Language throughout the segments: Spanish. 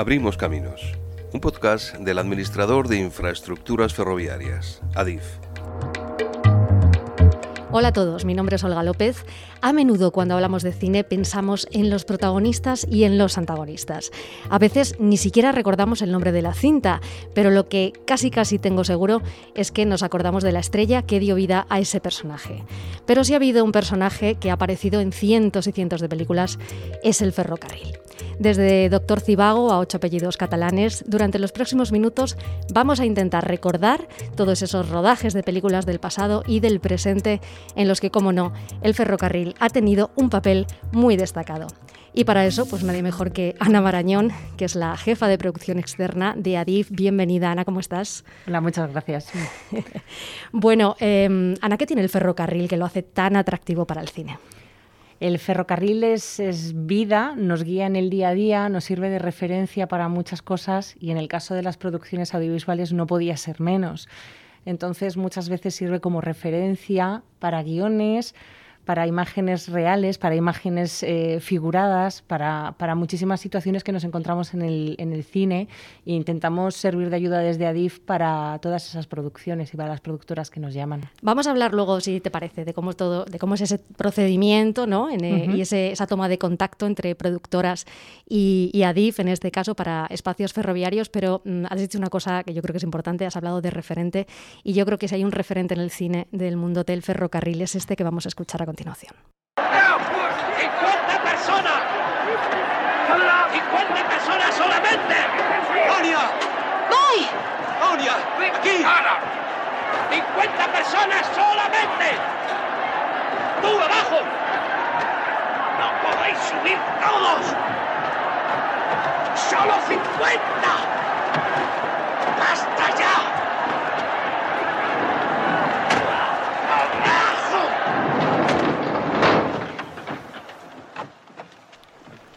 Abrimos Caminos, un podcast del administrador de infraestructuras ferroviarias, ADIF. Hola a todos, mi nombre es Olga López. A menudo cuando hablamos de cine pensamos en los protagonistas y en los antagonistas. A veces ni siquiera recordamos el nombre de la cinta, pero lo que casi casi tengo seguro es que nos acordamos de la estrella que dio vida a ese personaje. Pero si ha habido un personaje que ha aparecido en cientos y cientos de películas, es el ferrocarril. Desde Doctor Cibago a ocho apellidos catalanes, durante los próximos minutos vamos a intentar recordar todos esos rodajes de películas del pasado y del presente en los que, como no, el ferrocarril ha tenido un papel muy destacado. Y para eso, pues nadie mejor que Ana Marañón, que es la jefa de producción externa de Adif. Bienvenida, Ana, ¿cómo estás? Hola, muchas gracias. bueno, eh, Ana, ¿qué tiene el ferrocarril que lo hace tan atractivo para el cine? El ferrocarril es, vida, nos guía en el día a día, nos sirve de referencia para muchas cosas y en el caso de las producciones audiovisuales no podía ser menos. Entonces muchas veces sirve como referencia para guiones, para imágenes reales, para imágenes eh, figuradas, para, para, muchísimas situaciones que nos encontramos en el, en el cine e intentamos servir de ayuda desde ADIF para todas esas producciones y para las productoras que nos llaman. Vamos a hablar luego, si te parece, de cómo, todo, de cómo es ese procedimiento ¿no? En, eh, y ese, esa toma de contacto entre productoras y, y, ADIF, en este caso, para espacios ferroviarios, pero mm, has dicho una cosa que yo creo que es importante, has hablado de referente y yo creo que si hay un referente en el cine del mundo del ferrocarril es este que vamos a escuchar a continuación. 50 personas. 50 personas solamente. ¡Onia! ¡Voy! ¡Aquí! ¡Ana! 50 personas solamente. ¡Tú abajo! ¡No podéis subir todos! ¡Solo 50! ¡Basta ya!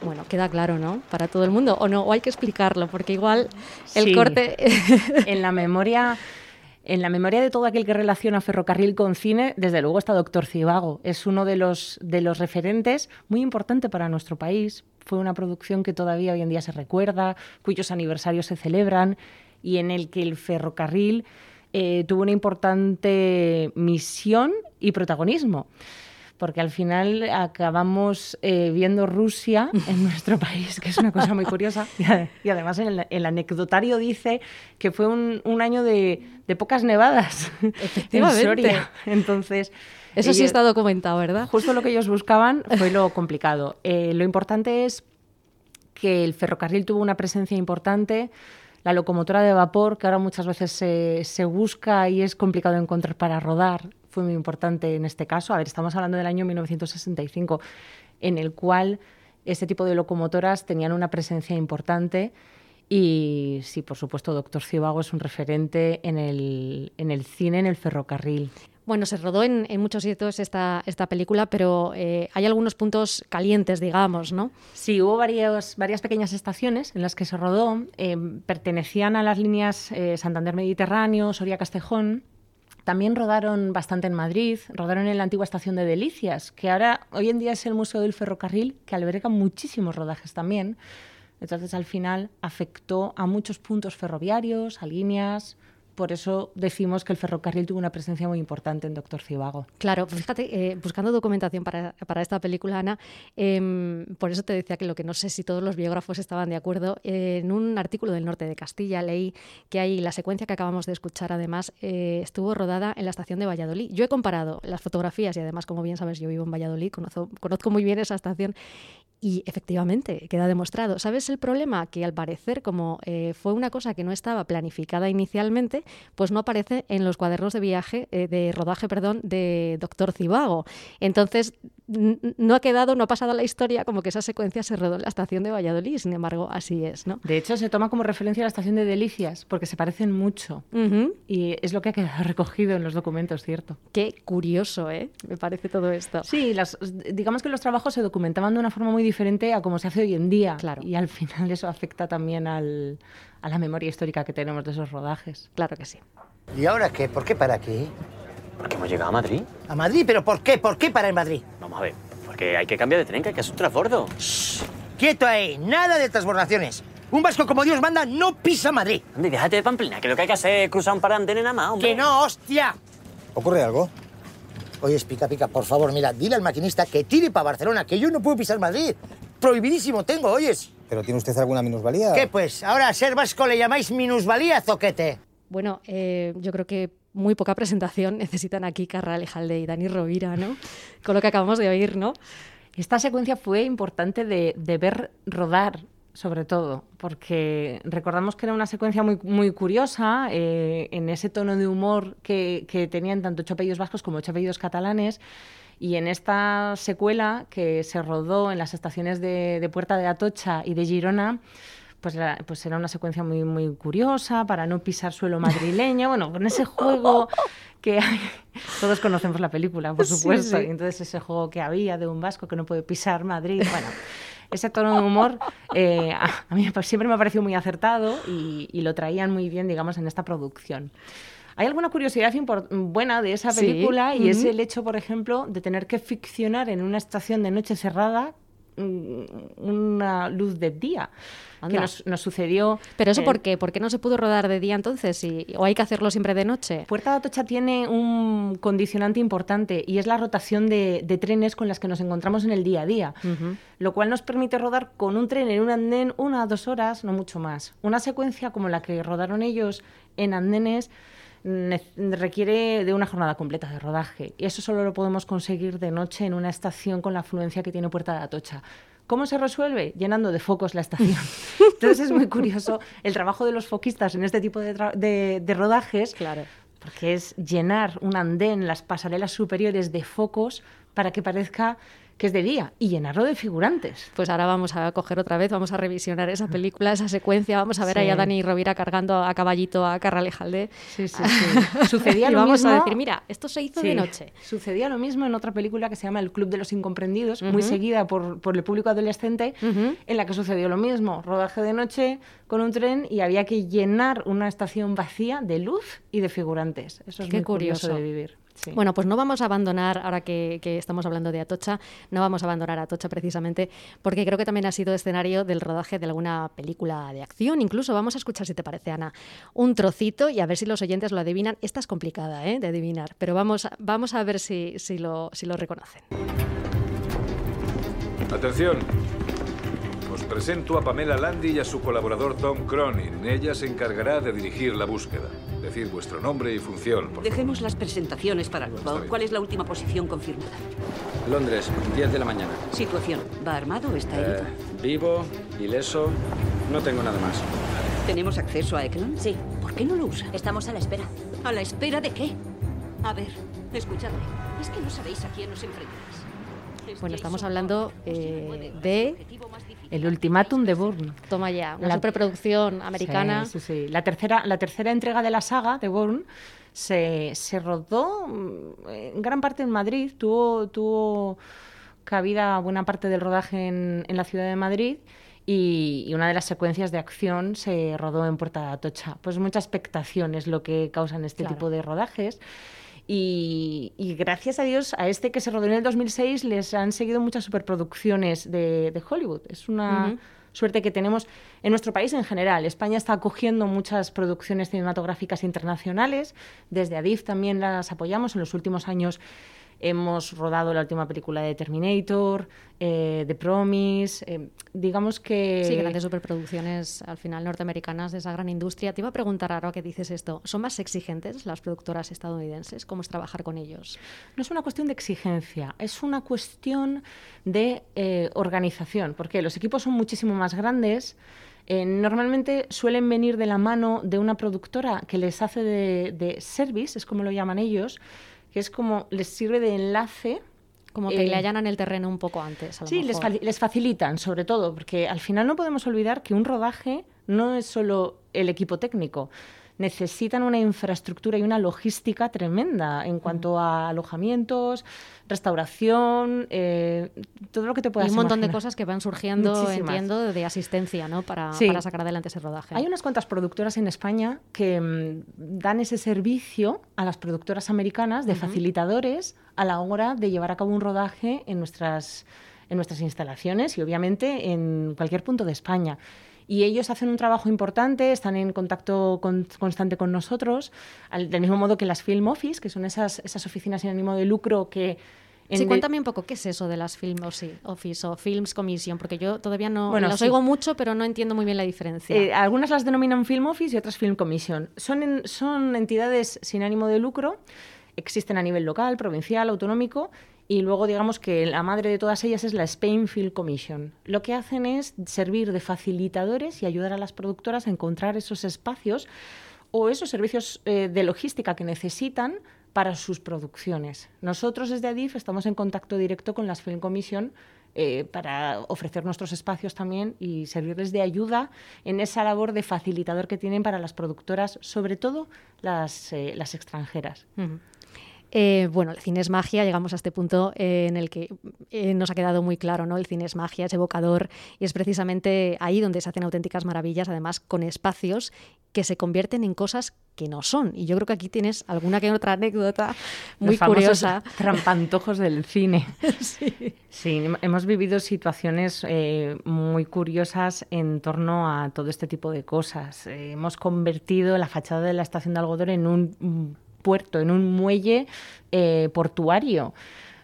Bueno, queda claro, ¿no? Para todo el mundo. O no, o hay que explicarlo, porque igual el corte. en la memoria. En la memoria de todo aquel que relaciona ferrocarril con cine, desde luego está Doctor Cibago. Es uno de los, de los referentes muy importante para nuestro país. Fue una producción que todavía hoy en día se recuerda, cuyos aniversarios se celebran y en el que el ferrocarril eh, tuvo una importante misión y protagonismo porque al final acabamos eh, viendo Rusia en nuestro país, que es una cosa muy curiosa. Y además el, el anecdotario dice que fue un, un año de, de, pocas nevadas Efectivamente. en Soria. Entonces... Eso ellos, sí está documentado, ¿verdad? Justo lo que ellos buscaban fue lo complicado. Eh, lo importante es que el ferrocarril tuvo una presencia importante, la locomotora de vapor, que ahora muchas veces se, se busca y es complicado encontrar para rodar, fue muy importante en este caso. A ver, estamos hablando del año 1965, en el cual este tipo de locomotoras tenían una presencia importante. Y sí, por supuesto, Doctor Cibago es un referente en el, en el cine, en el ferrocarril. Bueno, se rodó en, en muchos sitios esta, esta película, pero eh, hay algunos puntos calientes, digamos, ¿no? Sí, hubo varios, varias pequeñas estaciones en las que se rodó. Eh, pertenecían a las líneas eh, Santander-Mediterráneo, Soria-Castejón. También rodaron bastante en Madrid, rodaron en la antigua estación de Delicias, que ahora hoy en día es el Museo del Ferrocarril, que alberga muchísimos rodajes también. Entonces, al final, afectó a muchos puntos ferroviarios, a líneas, por eso decimos que el ferrocarril tuvo una presencia muy importante en Doctor Cibago. Claro, pues fíjate, eh, buscando documentación para, para, esta película, Ana, eh, por eso te decía que lo que no sé si todos los biógrafos estaban de acuerdo, en un artículo del norte de Castilla leí que hay la secuencia que acabamos de escuchar, además, eh, estuvo rodada en la estación de Valladolid. Yo he comparado las fotografías y además, como bien sabes, yo vivo en Valladolid, conozco, conozco muy bien esa estación y efectivamente, queda demostrado. ¿Sabes el problema? Que al parecer, como eh, fue una cosa que no estaba planificada inicialmente, pues no aparece en los cuadernos de viaje, eh, de rodaje, perdón, de Doctor Cibago. Entonces, no ha quedado, no ha pasado la historia como que esa secuencia se rodó en la estación de Valladolid, sin embargo, así es, ¿no? De hecho, se toma como referencia a la estación de Delicias, porque se parecen mucho. Uh -huh. Y es lo que ha quedado recogido en los documentos, ¿cierto? Qué curioso, ¿eh? Me parece todo esto. Sí, las, digamos que los trabajos se documentaban de una forma muy diferente a como se hace hoy en día. Claro. Y al final eso afecta también al, a la memoria histórica que tenemos de esos rodajes. Claro que sí. ¿Y ahora qué? ¿Por qué para aquí? Porque hemos llegado a Madrid. ¿A Madrid? ¿Pero por qué? ¿Por qué para en Madrid? Vamos a ver. Porque hay que cambiar de tren, que hay que hacer un transbordo. Shh. ¡Quieto ahí! ¡Nada de transbordaciones! Un vasco como Dios manda no pisa Madrid. Andy, déjate de pamplina, que lo que hay que hacer es cruzar un par de nada más, hombre. ¡Que no, hostia! ¿Ocurre algo? Oye, pica, pica, por favor, mira, dile al maquinista que tire para Barcelona, que yo no puedo pisar Madrid. Prohibidísimo tengo, oyes. ¿Pero tiene usted alguna minusvalía? ¿Qué pues? ¿Ahora a ser vasco le llamáis minusvalía, zoquete? Bueno, eh, yo creo que muy poca presentación necesitan aquí Carral Ejalde y Dani Rovira, ¿no? Con lo que acabamos de oír, ¿no? Esta secuencia fue importante de, de ver rodar sobre todo, porque recordamos que era una secuencia muy, muy curiosa, eh, en ese tono de humor que, que tenían tanto ocho vascos como ocho catalanes, y en esta secuela que se rodó en las estaciones de Puerta de Atocha y de Girona, pues, la, pues era una secuencia muy, muy curiosa para no pisar suelo madrileño, bueno, con ese juego que hay, todos conocemos la película, por supuesto, Sí, sí. y entonces ese juego que había de un vasco que no puede pisar Madrid, bueno, ese tono de humor eh, a, a mí siempre me ha parecido muy acertado y, y lo traían muy bien, digamos, en esta producción. Hay alguna curiosidad buena de esa Sí, película y es ujú. el hecho, por ejemplo, de tener que ficcionar en una estación de noche cerrada mm, una luz de día, que nos, nos sucedió... Pero eso por qué? ¿Por qué no se pudo rodar de día entonces? Y- ¿O hay que hacerlo siempre de noche? Puerta de Atocha tiene un condicionante importante y es la rotación de, de trenes con las que nos encontramos en el día a día, lo cual nos permite rodar con un tren en un andén una o dos horas, no mucho más. Una secuencia como la que rodaron ellos en andenes ne- requiere de una jornada completa de rodaje y eso solo lo podemos conseguir de noche en una estación con la afluencia que tiene Puerta de Atocha. ¿Cómo se resuelve? Llenando de focos la estación. Entonces es muy curioso el trabajo de los foquistas en este tipo de, tra- de- de rodajes, Claro. porque es llenar un andén, las pasarelas superiores de focos para que parezca que es de día y llenarlo de figurantes. Pues ahora vamos a coger otra vez, vamos a revisionar esa película, esa secuencia, vamos a ver ahí a. Dani Rovira cargando a caballito a Carral Ejalde. Sí, sí, sí. Sucedía y lo vamos a mismo- decir, mira, esto se hizo de noche. Sucedía lo mismo en otra película que se llama El Club de los Incomprendidos, muy seguida por, por el público adolescente, en la que sucedió lo mismo. Rodaje de noche con un tren y había que llenar una estación vacía de luz y de figurantes. Eso es Qué muy curioso, curioso. de vivir. Sí. Bueno, pues no vamos a abandonar, ahora que, que estamos hablando de Atocha, no vamos a abandonar Atocha precisamente, porque creo que también ha sido escenario del rodaje de alguna película de acción. Incluso vamos a escuchar, si te parece, Ana, un trocito y a ver si los oyentes lo adivinan. Esta es complicada ¿eh? de adivinar, pero vamos, a- vamos a ver si, si, lo, si lo reconocen. Atención. Presento a Pamela Landi y a su colaborador Tom Cronin. Ella se encargará de dirigir la búsqueda. Decir vuestro nombre y función. por Dejemos las presentaciones para luego. ¿Cuál es la última posición confirmada? Londres, 10 de la mañana. Situación. ¿Va armado o está herido? Eh, vivo, ileso, no tengo nada más. ¿Tenemos acceso a Eklund? Sí. ¿Por qué no lo usa? Estamos a la espera. ¿A la espera de qué? A ver, escuchadme. Es que no sabéis a quién os enfrentáis. Bueno, estamos hablando, eh, de- el ultimátum de Bourne. Toma ya, una La- superproducción americana. Sí, sí, sí. La tercera, la tercera entrega de la saga de Bourne se, se rodó mm, en gran parte en Madrid. Tuvo, tuvo cabida buena parte del rodaje en, en la ciudad de Madrid. Y, y una de las secuencias de acción se rodó en Puerta de Atocha. Pues mucha expectación es lo que causan este Claro. tipo de rodajes. Y, y gracias a Dios, a este que se rodó en el 2006, les han seguido muchas superproducciones de, de Hollywood. Es una suerte que tenemos en nuestro país en general. España está acogiendo muchas producciones cinematográficas internacionales. Desde Adif también las apoyamos. En los últimos años hemos rodado la última película de Terminator, eh, The Promise. eh, digamos que... Sí, grandes superproducciones al final norteamericanas de esa gran industria. Te iba a preguntar ahora que dices esto, ¿son más exigentes las productoras estadounidenses? ¿Cómo es trabajar con ellos? No es una cuestión de exigencia, es una cuestión de eh, organización, porque los equipos son muchísimo más grandes. eh, normalmente suelen venir de la mano de una productora que les hace de, de service, es como lo llaman ellos, que es como les sirve de enlace. Como que eh, le allanan el terreno un poco antes. A lo Sí, les, fali- les facilitan, sobre todo, porque al final no podemos olvidar que un rodaje no es solo el equipo técnico. Necesitan una infraestructura y una logística tremenda en cuanto a alojamientos, restauración, eh, todo lo que te Y puedas un montón de cosas que van surgiendo, Muchísimas. entiendo, de asistencia, ¿no? Para, Sí. para sacar adelante ese rodaje. Hay unas cuantas productoras en España que mm, dan ese servicio a las productoras americanas de facilitadores a la hora de llevar a cabo un rodaje en nuestras, en nuestras instalaciones y obviamente en cualquier punto de España. Y ellos hacen un trabajo importante, están en contacto con- constante con nosotros, al- del mismo modo que las Film Office, que son esas, esas oficinas sin ánimo de lucro que... Sí, cuéntame un poco qué es eso de las Film Office Office o Films Commission, porque yo todavía no Bueno, las sí. oigo mucho, pero no entiendo muy bien la diferencia. Eh, algunas las denominan Film Office y otras Film Commission. Son, en- son entidades sin ánimo de lucro, existen a nivel local, provincial, autonómico, y luego digamos que la madre de todas ellas es la Spain Film Commission. Lo que hacen es servir de facilitadores y ayudar a las productoras a encontrar esos espacios o esos servicios eh, de logística que necesitan para sus producciones. Nosotros desde ADIF estamos en contacto directo con las Film Commission eh, para ofrecer nuestros espacios también y servirles de ayuda en esa labor de facilitador que tienen para las productoras, sobre todo las, eh, extranjeras. Eh, bueno, el cine es magia, llegamos a este punto eh, en el que eh, nos ha quedado muy claro, ¿no? El cine es magia, es evocador y es precisamente ahí donde se hacen auténticas maravillas, además con espacios que se convierten en cosas que no son. Y yo creo que aquí tienes alguna que otra anécdota muy Los curiosa. Trampantojos del cine. sí. hem- hemos vivido situaciones eh, muy curiosas en torno a todo este tipo de cosas. Eh, hemos convertido la fachada de la estación de algodón en un puerto, en un muelle eh, portuario.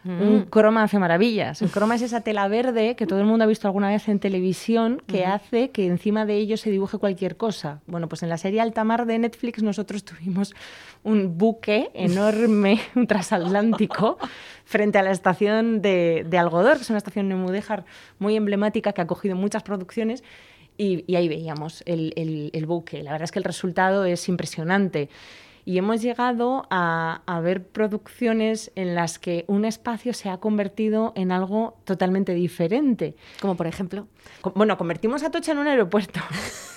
Un croma hace maravillas. El croma es esa tela verde que todo el mundo ha visto alguna vez en televisión que Ujú. hace que encima de ello se dibuje cualquier cosa. Bueno, pues en la serie Altamar de Netflix nosotros tuvimos un buque enorme, un transatlántico, frente a la estación de, de Algodor, que es una estación Mudéjar muy emblemática que ha cogido muchas producciones. Y, y ahí veíamos el, el- el buque. La verdad es que el resultado es impresionante. Y hemos llegado a, a ver producciones en las que un espacio se ha convertido en algo totalmente diferente. Como por ejemplo. Bueno, convertimos Atocha en un aeropuerto.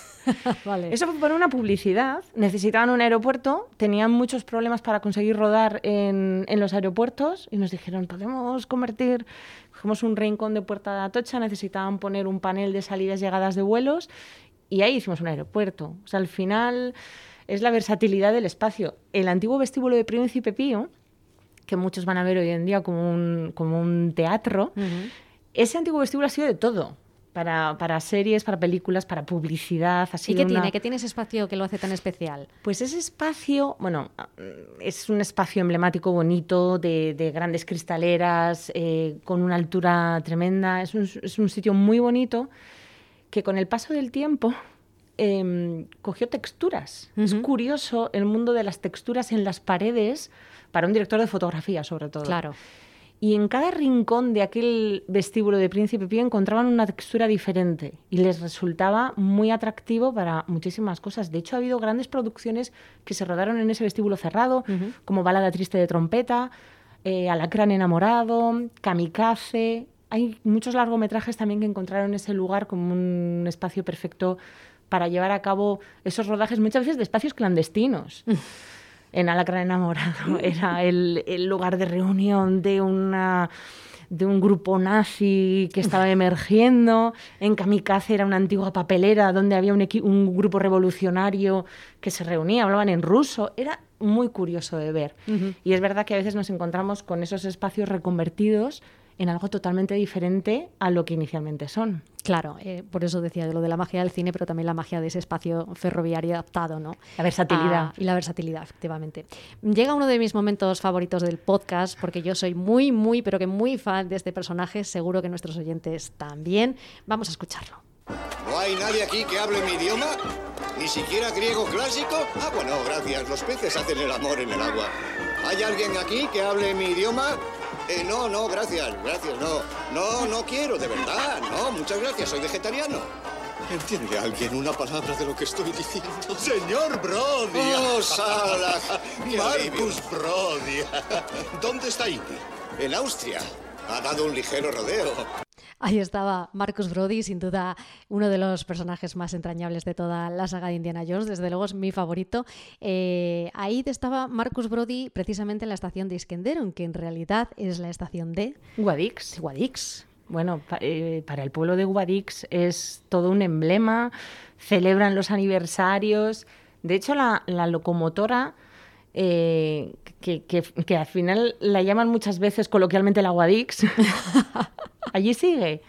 Vale. Eso fue por una publicidad. Necesitaban un aeropuerto, tenían muchos problemas para conseguir rodar en, en los aeropuertos y nos dijeron, podemos convertir, cogemos un rincón de Puerta de Atocha, necesitaban poner un panel de salidas y llegadas de vuelos y ahí hicimos un aeropuerto. O sea, al final es la versatilidad del espacio. El antiguo vestíbulo de Príncipe Pío, que muchos van a ver hoy en día como un, como un teatro, ese antiguo vestíbulo ha sido de todo. Para, para series, para películas, para publicidad. Ha ¿Y qué una- tiene? ¿Qué tiene ese espacio que lo hace tan especial? Pues ese espacio, bueno, es un espacio emblemático, bonito, de, de grandes cristaleras, eh, con una altura tremenda. Es un, es un sitio muy bonito que con el paso del tiempo em, cogió texturas. Es curioso el mundo de las texturas en las paredes para un director de fotografía, sobre todo. Claro. Y en cada rincón de aquel vestíbulo de Príncipe Pío encontraban una textura diferente y les resultaba muy atractivo para muchísimas cosas. De hecho, ha habido grandes producciones que se rodaron en ese vestíbulo cerrado, como Balada Triste de Trompeta, eh, Alacrán Enamorado, Kamikaze. Hay muchos largometrajes también que encontraron ese lugar como un espacio perfecto para llevar a cabo esos rodajes, muchas veces de espacios clandestinos en Alacrán Enamorado. Era el, el lugar de reunión de una de un grupo nazi que estaba emergiendo. En Kamikaze era una antigua papelera donde había un grupo revolucionario que se reunía, hablaban en ruso. Era muy curioso de ver. Y es verdad que a veces nos encontramos con esos espacios reconvertidos en algo totalmente diferente a lo que inicialmente son. Claro, eh, por eso decía yo lo de la magia del cine, pero también la magia de ese espacio ferroviario adaptado, ¿no? La versatilidad. Ah, y la versatilidad, efectivamente. Llega uno de mis momentos favoritos del podcast, porque yo soy muy, muy, pero que muy fan de este personaje, seguro que nuestros oyentes también. Vamos a escucharlo. ¿No hay nadie aquí que hable mi idioma? ¿Ni siquiera griego clásico? Ah, bueno, gracias. Los peces hacen el amor en el agua. ¿Hay alguien aquí que hable mi idioma? Eh, no, no, gracias, gracias, no. No, no quiero, de verdad, no, muchas gracias, soy vegetariano. ¿Entiende alguien una palabra de lo que estoy diciendo? Señor Brody. ¡Oh, Sala! ¡Qué Marcus! Brody. ¿Dónde está Indy? En Austria. Ha dado un ligero rodeo. Ahí estaba Marcus Brody, sin duda uno de los personajes más entrañables de toda la saga de Indiana Jones, desde luego es mi favorito. Eh, ahí estaba Marcus Brody precisamente en la estación de Iskenderun, que en realidad es la estación de Guadix. Guadix. Bueno, pa- eh, para el pueblo de Guadix es todo un emblema, celebran los aniversarios. De hecho, la, la locomotora, eh, que, que- que al final la llaman muchas veces coloquialmente la Guadix, allí sigue.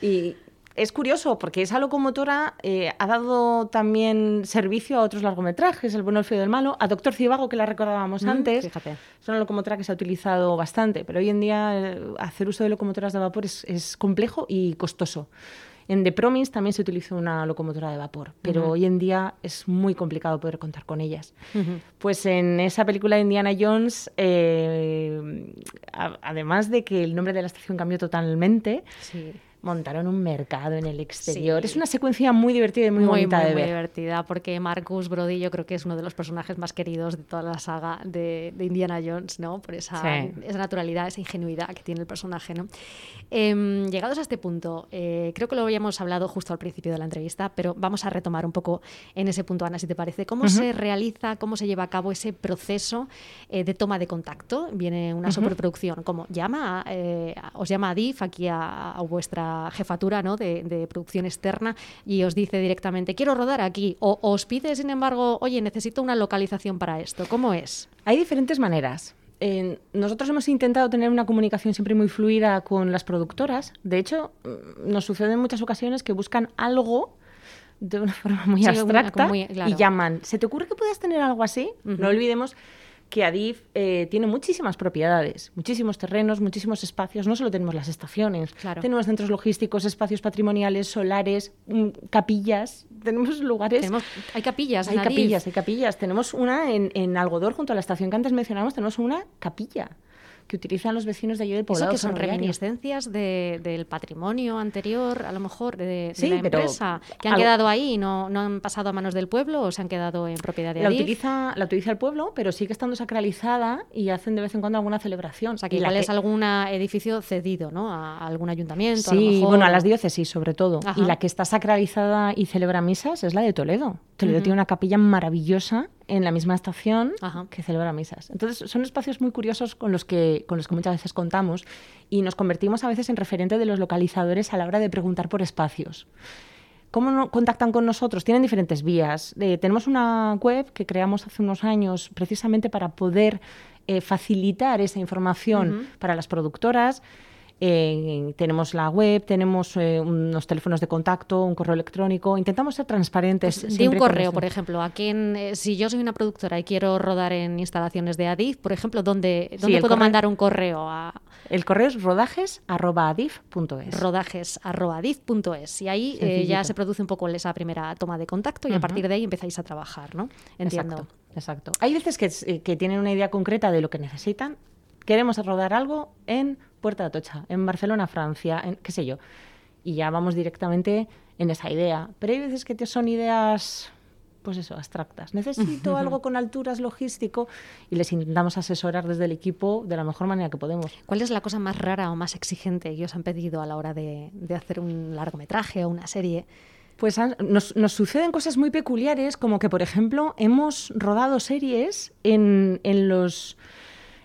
Y es curioso porque esa locomotora eh, ha dado también servicio a otros largometrajes, El bueno, el feo y el malo, a Doctor Cibago, que la recordábamos Mm, antes. fíjate. Es una locomotora que se ha utilizado bastante, pero hoy en día eh, hacer uso de locomotoras de vapor es, es complejo y costoso. En The Promise también se utilizó una locomotora de vapor, pero hoy en día es muy complicado poder contar con ellas. Pues en esa película de Indiana Jones, eh, a- además de que el nombre de la estación cambió totalmente, Sí. Montaron un mercado en el exterior. Sí. Es una secuencia muy divertida y muy, bonita muy, de muy ver. divertida, porque Marcus Brody yo creo que es uno de los personajes más queridos de toda la saga de, de Indiana Jones, ¿no? Por esa, Sí. esa naturalidad, esa ingenuidad que tiene el personaje, ¿no? Em, llegados a este punto, eh, creo que lo habíamos hablado justo al principio de la entrevista, pero vamos a retomar un poco en ese punto, Ana, si te parece. ¿Cómo se realiza, cómo se lleva a cabo ese proceso eh, de toma de contacto? Viene una Ujú. superproducción, como llama, eh, os llama a DIF, aquí a, a vuestra jefatura ¿no? de, de producción externa, y os dice directamente, quiero rodar aquí, o os pide, sin embargo, oye, necesito una localización para esto. ¿Cómo es? Hay diferentes maneras. Eh, nosotros hemos intentado tener una comunicación siempre muy fluida con las productoras. De hecho, mm, nos sucede en muchas ocasiones que buscan algo de una forma muy Sí, abstracta muy- claro. y llaman. ¿Se te ocurre que puedas tener algo así? No olvidemos que Adif eh, tiene muchísimas propiedades, muchísimos terrenos, muchísimos espacios. No solo tenemos las estaciones, Claro. tenemos centros logísticos, espacios patrimoniales, solares, mm, capillas. Tenemos lugares Tenemos- hay capillas hay capillas, hay capillas. Tenemos una en, en Algodor, junto a la estación que antes mencionamos, tenemos una capilla que utilizan los vecinos de allí del Eso poblado. que son reminiscencias de- del patrimonio anterior, a lo mejor, de, de Sí, la empresa, que han algo- quedado ahí y no, no han pasado a manos del pueblo o se han quedado en propiedad de La Adif. utiliza, la utiliza el pueblo, pero sigue estando sacralizada y hacen de vez en cuando alguna celebración. O sea, que igual que- es algún edificio cedido, ¿no? A, algún ayuntamiento, a lo Sí, mejor, bueno, a las diócesis sobre todo. Ajá. Y la que está sacralizada y celebra misas es la de Toledo. Toledo Ujú. tiene una capilla maravillosa en la misma estación que celebra misas. Entonces, son espacios muy curiosos con los, que, con los que muchas veces contamos y nos convertimos a veces en referente de los localizadores a la hora de preguntar por espacios. ¿Cómo no- contactan con nosotros? Tienen diferentes vías. Eh, tenemos una web que creamos hace unos años precisamente para poder eh, facilitar esa información para las productoras. Eh, tenemos la web, tenemos eh, unos teléfonos de contacto, un correo electrónico. Intentamos ser transparentes. Di un siempre con correo, por ejemplo. ¿A quién, eh, si yo soy una productora y quiero rodar en instalaciones de Adif, por ejemplo, ¿dónde, puedo correo- mandar un correo? A El correo es rodajes.adif.es. rodajes.adif.es. Y ahí eh, ya se produce un poco esa primera toma de contacto y a partir de ahí empezáis a trabajar, ¿no? Entiendo. Exacto, exacto. Hay veces que, que tienen una idea concreta de lo que necesitan. Queremos rodar algo en Puerta de Atocha, en Barcelona, Francia, en qué sé yo. Y ya vamos directamente en esa idea. Pero hay veces que te son ideas, pues eso, abstractas. Necesito algo con alturas logístico y les intentamos asesorar desde el equipo de la mejor manera que podemos. ¿Cuál es la cosa más rara o más exigente que os han pedido a la hora de, de hacer un largometraje o una serie? Pues han- nos, nos suceden cosas muy peculiares, como que, por ejemplo, hemos rodado series en, en los,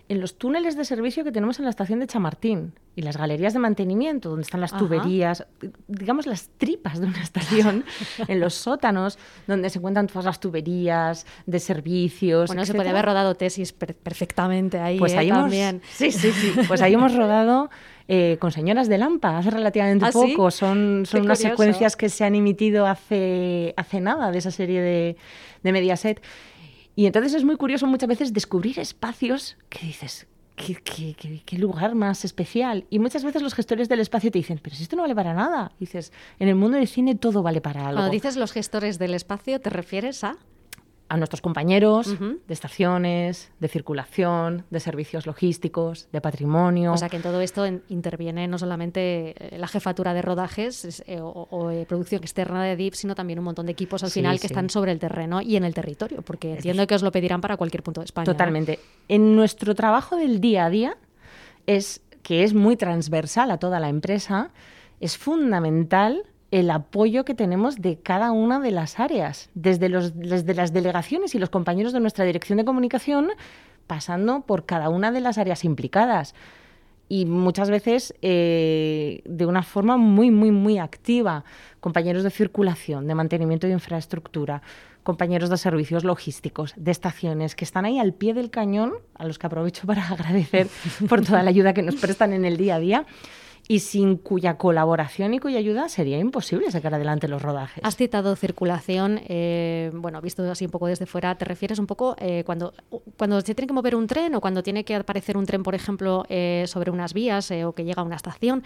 en los túneles de servicio que tenemos en la estación de Chamartín y las galerías de mantenimiento, donde están las Ajá. tuberías, digamos las tripas de una estación, en los sótanos, donde se encuentran todas las tuberías de servicios. Bueno, se puede haber rodado tesis per- perfectamente ahí Pues ¿eh? ahí hemos, también. sí, sí, sí. Pues ahí hemos rodado eh, con Señoras de Lampa hace relativamente ¿Ah, sí? poco. Son, son Qué unas curioso. secuencias que se han emitido hace, hace nada de esa serie de, de Mediaset. Y entonces es muy curioso muchas veces descubrir espacios que dices, ¿qué, qué- qué- qué lugar más especial? Y muchas veces los gestores del espacio te dicen, pero si esto no vale para nada. Y dices, en el mundo del cine todo vale para algo. Cuando dices los gestores del espacio, ¿te refieres a? A nuestros compañeros de estaciones, de circulación, de servicios logísticos, de patrimonio. O sea que en todo esto en- interviene no solamente eh, la jefatura de rodajes es, eh, o, o, eh, producción externa de DIP, sino también un montón de equipos al Sí, final que están sobre el terreno y en el territorio, porque entiendo que os lo pedirán para cualquier punto de España. ¿no? Totalmente. En nuestro trabajo del día a día, es, que es muy transversal a toda la empresa, es fundamental el apoyo que tenemos de cada una de las áreas, desde, las delegaciones y los compañeros de nuestra dirección de comunicación, pasando por cada una de las áreas implicadas. Y muchas veces eh, de una forma muy, muy, muy activa. Compañeros de circulación, de mantenimiento de infraestructura, compañeros de servicios logísticos, de estaciones, que están ahí al pie del cañón, a los que aprovecho para agradecer por toda la ayuda que nos prestan en el día a día. Y sin cuya colaboración y cuya ayuda sería imposible sacar adelante los rodajes. Has citado circulación, eh, bueno, visto así un poco desde fuera, ¿te refieres un poco eh, cuando, cuando se tiene que mover un tren o cuando tiene que aparecer un tren, por ejemplo, eh, sobre unas vías o que llega a una estación?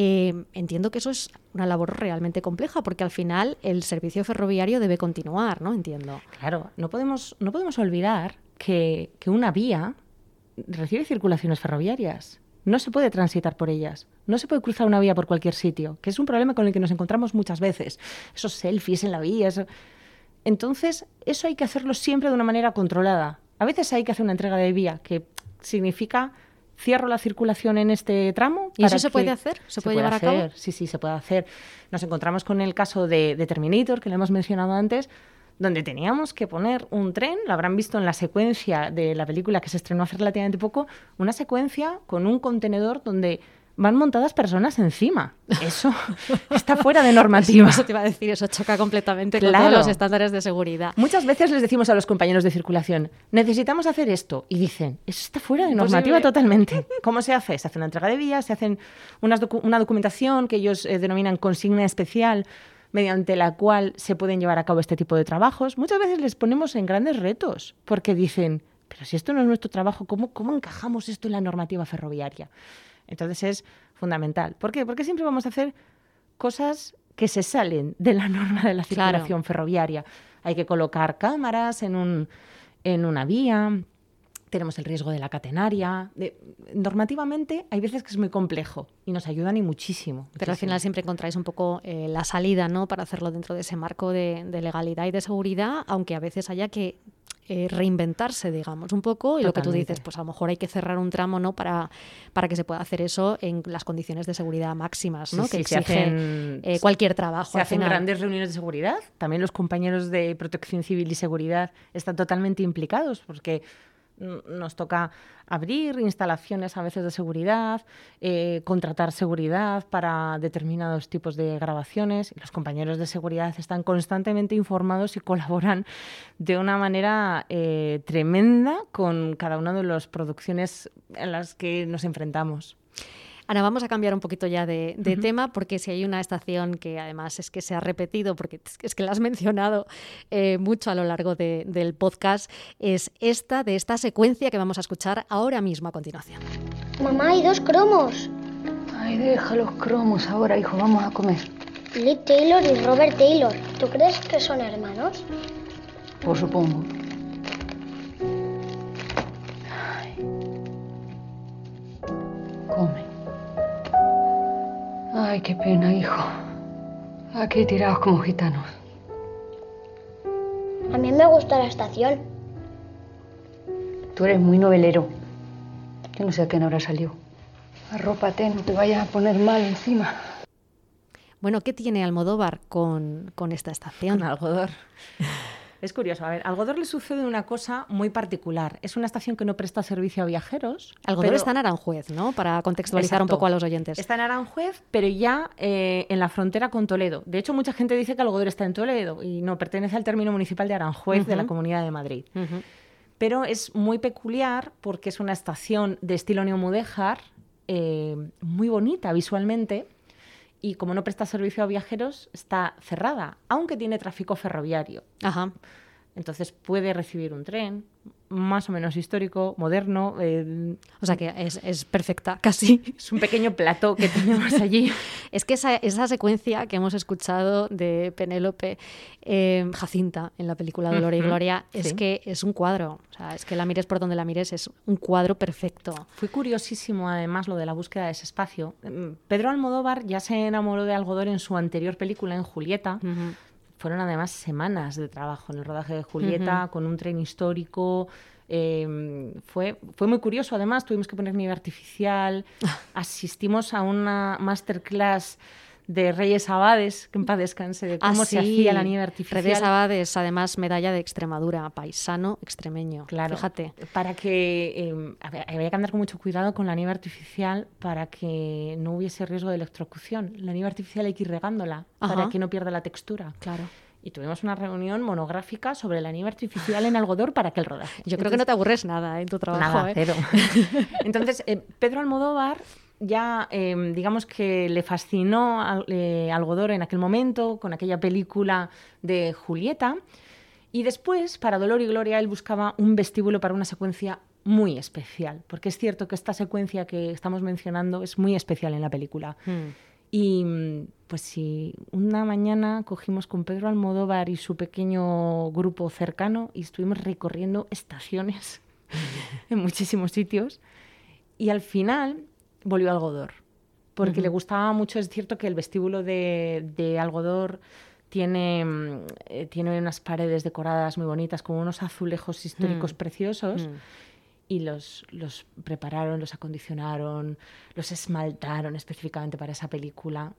entiendo que eso es una labor realmente compleja porque al final el servicio ferroviario debe continuar, ¿no? Entiendo. Claro, no podemos, no podemos olvidar que, que una vía recibe circulaciones ferroviarias no se puede transitar por ellas. No se puede cruzar una vía por cualquier sitio, que es un problema con el que nos encontramos muchas veces. Esos selfies en la vía. Entonces, eso hay que hacerlo siempre de una manera controlada. A veces hay que hacer una entrega de vía, que significa cierro la circulación en este tramo. ¿Y eso se puede hacer? ¿Se, puede, llevar a cabo? Sí, sí, se puede hacer. Nos encontramos con el caso de, de Terminator, que lo hemos mencionado antes, donde teníamos que poner un tren, lo habrán visto en la secuencia de la película que se estrenó hace relativamente poco, una secuencia con un contenedor donde van montadas personas encima. Eso está fuera de normativa. Eso te iba a decir, eso choca completamente con todos los estándares de seguridad. Muchas veces les decimos a los compañeros de circulación, necesitamos hacer esto, y dicen, eso está fuera de normativa totalmente. ¿Cómo se hace? Se hace una entrega de vías, se hacen una documentación que ellos eh, denominan consigna especial, mediante la cual se pueden llevar a cabo este tipo de trabajos, muchas veces les ponemos en grandes retos, porque dicen, pero si esto no es nuestro trabajo, ¿cómo, cómo encajamos esto en la normativa ferroviaria? Entonces es fundamental. ¿Por qué? Porque siempre vamos a hacer cosas que se salen de la norma de la circulación ferroviaria. Hay que colocar cámaras en, un, en una vía, tenemos el riesgo de la catenaria. normativamente hay veces que es muy complejo y nos ayudan y muchísimo. Pero al final siempre encontráis un poco eh, la salida ¿no? para hacerlo dentro de ese marco de, legalidad y de seguridad, aunque a veces haya que eh, reinventarse, digamos, un poco. Y lo que tú dices, pues a lo mejor hay que cerrar un tramo ¿no? para, para que se pueda hacer eso en las condiciones de seguridad máximas ¿no? que exigen eh, cualquier trabajo. Se hacen grandes reuniones de seguridad. También los compañeros de protección civil y seguridad están totalmente implicados porque nos toca abrir instalaciones a veces de seguridad, eh, contratar seguridad para determinados tipos de grabaciones. Los compañeros de seguridad están constantemente informados y colaboran de una manera eh, tremenda con cada una de las producciones en las que nos enfrentamos. Ana, vamos a cambiar un poquito ya de, tema, porque si hay una estación que además es que se ha repetido, porque es que la has mencionado eh, mucho a lo largo del podcast, es esta de esta secuencia que vamos a escuchar ahora mismo a continuación. Mamá, hay dos cromos. Ay, deja los cromos ahora, hijo, vamos a comer. Lee Taylor y Robert Taylor. ¿Tú crees que son hermanos? Por supongo. Ay, qué pena, hijo. Aquí tirados como gitanos. A mí me gusta la estación. Tú eres muy novelero. Yo no sé a quién habrá salido. Arrópate, no te vayas a poner mal encima. Bueno, ¿qué tiene Almodóvar con, con esta estación? Con Algodor. Es curioso. A ver, Algodor le sucede una cosa muy particular. Es una estación que no presta servicio a viajeros. Algodor está en Aranjuez, ¿no? Para contextualizar un poco a los oyentes. Está en Aranjuez, pero ya eh, en la frontera con Toledo. De hecho, mucha gente dice que Algodor está en Toledo y no, pertenece al término municipal de Aranjuez de la Comunidad de Madrid. Pero es muy peculiar porque es una estación de estilo neomudéjar, eh, muy bonita visualmente y como no presta servicio a viajeros, está cerrada, aunque tiene tráfico ferroviario. Ajá. Entonces puede recibir un tren, más o menos histórico, moderno. Eh, o sea que es, perfecta, casi. Es un pequeño plato que tenemos allí. es que esa, esa, secuencia que hemos escuchado de Penélope eh, Jacinta en la película Dolor y Gloria es que es un cuadro. O sea, es que la mires por donde la mires, es un cuadro perfecto. Fue curiosísimo además lo de la búsqueda de ese espacio. Mm, Pedro Almodóvar ya se enamoró de Algodor en su anterior película, en Julieta fueron además semanas de trabajo en el rodaje de Julieta, con un tren histórico. Em, fue, fue muy curioso, además, tuvimos que poner nieve artificial. Asistimos a una masterclass de Reyes Abades, que en paz descanse, de cómo se hacía la nieve artificial. Reyes Abades, además, medalla de Extremadura, paisano extremeño. Claro. Fíjate. Para que eh, había que andar con mucho cuidado con la nieve artificial para que no hubiese riesgo de electrocución. La nieve artificial hay que ir regándola para que no pierda la textura. Claro y tuvimos una reunión monográfica sobre la nieve artificial en algodón para que el rodaje. Yo creo que no te aburres nada en tu trabajo. Nada, ¿eh? cero. Entonces, eh, Pedro Almodóvar ya eh, digamos que le fascinó a eh, en aquel momento con aquella película de Julieta. Y después, para Dolor y Gloria, él buscaba un vestíbulo para una secuencia muy especial, porque es cierto que esta secuencia que estamos mencionando es muy especial en la película. Hmm. Y mm, pues si una mañana cogimos con Pedro Almodóvar y su pequeño grupo cercano y estuvimos recorriendo estaciones en muchísimos sitios y al final volvió a Algodor, porque le gustaba mucho, es cierto que el vestíbulo de, de Algodor tiene, mm, eh, tiene unas paredes decoradas muy bonitas, como unos azulejos históricos Mm. preciosos Mm. y los, los prepararon, los acondicionaron, los esmaltaron específicamente para esa película.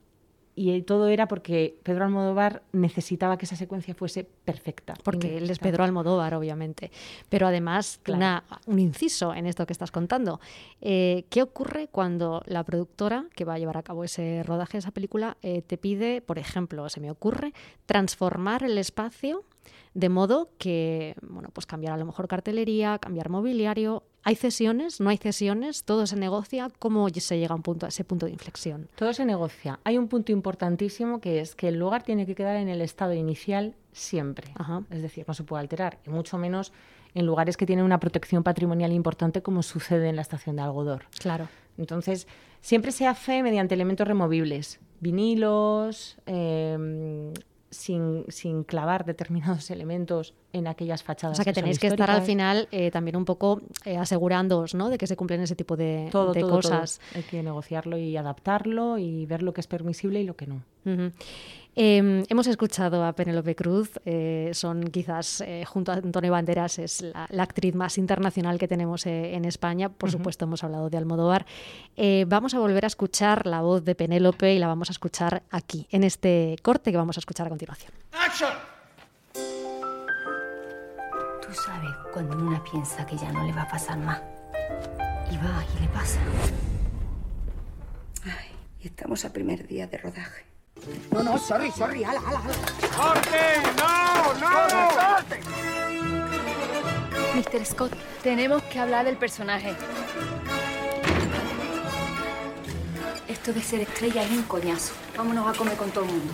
Y todo era porque Pedro Almodóvar necesitaba que esa secuencia fuese perfecta. Porque él es. Pedro Almodóvar, obviamente. Pero además, Claro. una- un inciso en esto que estás contando. Eh, ¿Qué ocurre cuando la productora que va a llevar a cabo ese rodaje de esa película eh, te pide, por ejemplo, se me ocurre, transformar el espacio de modo que, bueno, pues cambiar a lo mejor cartelería, cambiar mobiliario? ¿Hay cesiones? ¿No hay cesiones? ¿Todo se negocia? ¿Cómo se llega a, un punto, a ese punto de inflexión? Todo se negocia. Hay un punto importantísimo que es que el lugar tiene que quedar en el estado inicial siempre. Es decir, no se puede alterar, y mucho menos en lugares que tienen una protección patrimonial importante como sucede en la estación de Algodor. Claro. Entonces, siempre se hace mediante elementos removibles, vinilos, eh, sin, sin clavar determinados elementos en aquellas fachadas. O sea que tenéis que estar al final eh, también un poco eh, asegurándoos ¿no? de que se cumplen ese tipo de, todo, de todo, cosas. todo. Hay que negociarlo y adaptarlo y ver lo que es permisible y lo que no. Eh, hemos escuchado a Penélope Cruz, eh, son quizás, eh, junto a Antonio Banderas, es la, la actriz más internacional que tenemos eh, en España. Por supuesto, hemos hablado de Almodóvar. Eh, vamos a volver a escuchar la voz de Penélope y la vamos a escuchar aquí, en este corte que vamos a escuchar a continuación. Tú sabes cuando una piensa que ya no le va a pasar más. Y va y le pasa. Ay, y estamos a primer día de rodaje. No, no, sorry, sorry, ala, ala, ala. ¡Corte! ¡No, no! Mr. Scott, tenemos que hablar del personaje. Esto de ser estrella es un coñazo. Vámonos a comer con todo el mundo.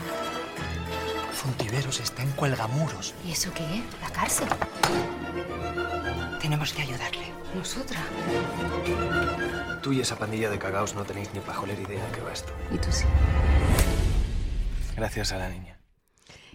Fontiveros está en Cuelgamuros. ¿Y eso qué es? ¿La cárcel? Tenemos que ayudarle. ¿Nosotras? Tú y esa pandilla de cagaos no tenéis ni pajolera idea de qué va esto. ¿Y tú sí? Gracias a la niña.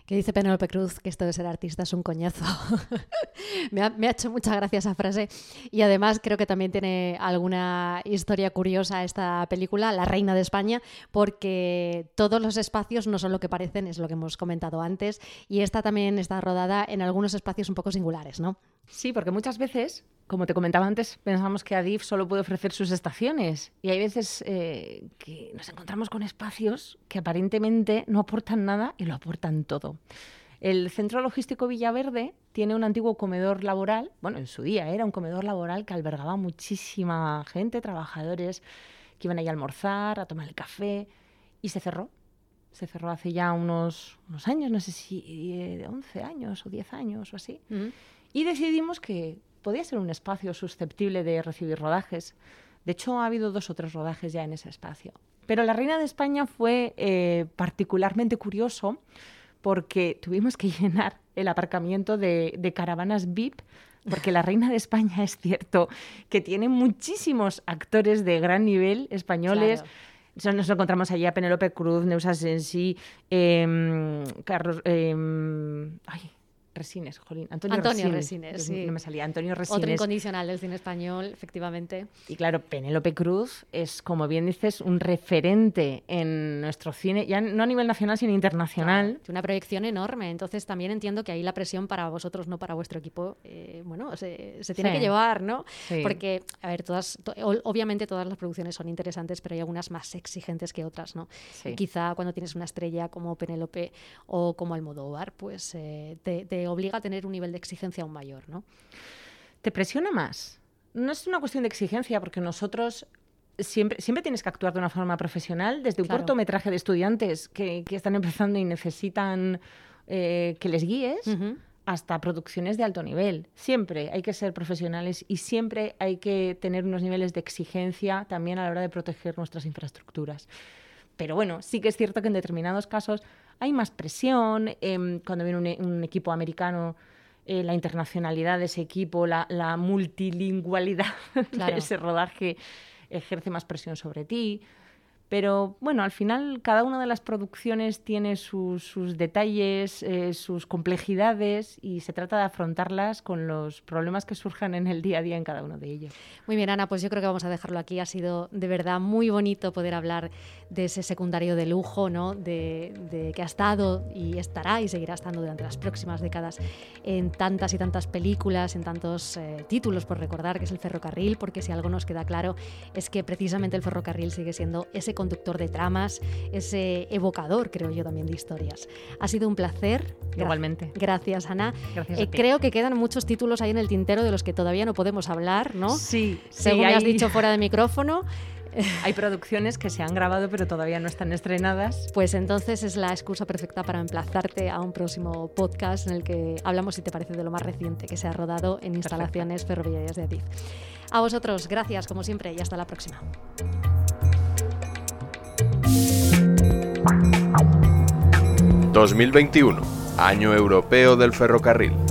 Que dice Penélope Cruz que esto de ser artista es un coñazo. me, ha, hecho mucha gracia esa frase. Y además creo que también tiene alguna historia curiosa esta película, La Reina de España, porque todos los espacios no son lo que parecen, es lo que hemos comentado antes. Y esta también está rodada en algunos espacios un poco singulares, ¿no? Sí, porque muchas veces, como te comentaba antes, pensamos que Adif solo puede ofrecer sus estaciones. Y hay veces eh, que nos encontramos con espacios que aparentemente no aportan nada y lo aportan todo. El Centro Logístico Villaverde tiene un antiguo comedor laboral, bueno, en su día era un comedor laboral que albergaba muchísima gente, trabajadores que iban ahí a almorzar, a tomar el café, y se cerró. Se cerró hace ya unos, unos años, no sé si eh, 11 años o 10 años o así. Mm. Y decidimos que podía ser un espacio susceptible de recibir rodajes. De hecho, ha habido dos o tres rodajes ya en ese espacio. Pero la Reina de España fue eh, particularmente curioso porque tuvimos que llenar el aparcamiento de, de caravanas VIP porque la Reina de España es cierto que tiene muchísimos actores de gran nivel españoles. Claro. Nos encontramos allí a Penélope Cruz, Neusa Sensi, eh, Carlos... Eh, ay, Resines, jolín. Antonio, Antonio Resines. Resines sí. No me salía. Antonio Resines. Otro incondicional del cine español, efectivamente. Y claro, Penélope Cruz es, como bien dices, un referente en nuestro cine, ya no a nivel nacional, sino internacional. Claro, una proyección enorme. Entonces también entiendo que ahí la presión para vosotros, no para vuestro equipo, eh, bueno, se, se tiene Sí. que llevar, ¿no? Sí. Porque, a ver, todas, to- obviamente todas las producciones son interesantes, pero hay algunas más exigentes que otras, ¿no? Quizá cuando tienes una estrella como Penélope o como Almodóvar, pues eh, te, te obliga a tener un nivel de exigencia aún mayor, ¿no? Te presiona más. No es una cuestión de exigencia, porque nosotros siempre, siempre tienes que actuar de una forma profesional, desde un Claro. cortometraje de estudiantes que, que están empezando y necesitan eh, que les guíes, hasta producciones de alto nivel. Siempre hay que ser profesionales y siempre hay que tener unos niveles de exigencia también a la hora de proteger nuestras infraestructuras. Pero bueno, sí que es cierto que en determinados casos hay más presión. em, cuando viene un, e- un equipo americano, eh, la internacionalidad de ese equipo, la, la multilingualidad Claro. de ese rodaje ejerce más presión sobre ti. Pero bueno, al final cada una de las producciones tiene sus, sus detalles, eh, sus complejidades y se trata de afrontarlas con los problemas que surjan en el día a día en cada uno de ellos. Muy bien, Ana, pues yo creo que vamos a dejarlo aquí. Ha sido de verdad muy bonito poder hablar de ese secundario de lujo, ¿no? De, de que ha estado y estará y seguirá estando durante las próximas décadas en tantas y tantas películas, en tantos eh, títulos por recordar, que es el ferrocarril, porque si algo nos queda claro es que precisamente el ferrocarril sigue siendo ese conductor de tramas, ese evocador, creo yo, también de historias. Ha sido un placer. Igualmente. Gracias, Ana. Gracias Eh, creo que quedan muchos títulos ahí en el tintero de los que todavía no podemos hablar, ¿no? Sí, Según sí, me has hay- dicho fuera de micrófono. Hay producciones que se han grabado pero todavía no están estrenadas. Pues entonces es la excusa perfecta para emplazarte a un próximo podcast en el que hablamos, si te parece, de lo más reciente que se ha rodado en instalaciones ferroviarias de Adif. A vosotros, gracias como siempre y hasta la próxima. 2021, Año Europeo del Ferrocarril.